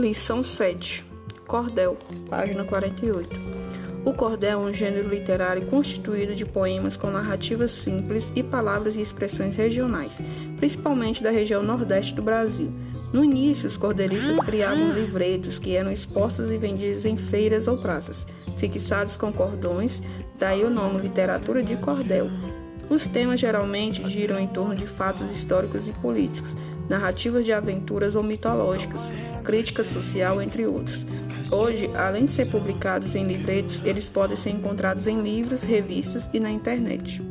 Lição 7. Cordel, página 48. O cordel é um gênero literário constituído de poemas com narrativas simples e palavras e expressões regionais, principalmente da região nordeste do Brasil. No início, os cordelistas criavam livretos que eram expostos e vendidos em feiras ou praças, fixados com cordões, daí o nome literatura de cordel. Os temas geralmente giram em torno de fatos históricos e políticos, narrativas de aventuras ou mitológicas, crítica social, entre outros. Hoje, além de ser publicados em livretos, eles podem ser encontrados em livros, revistas e na internet.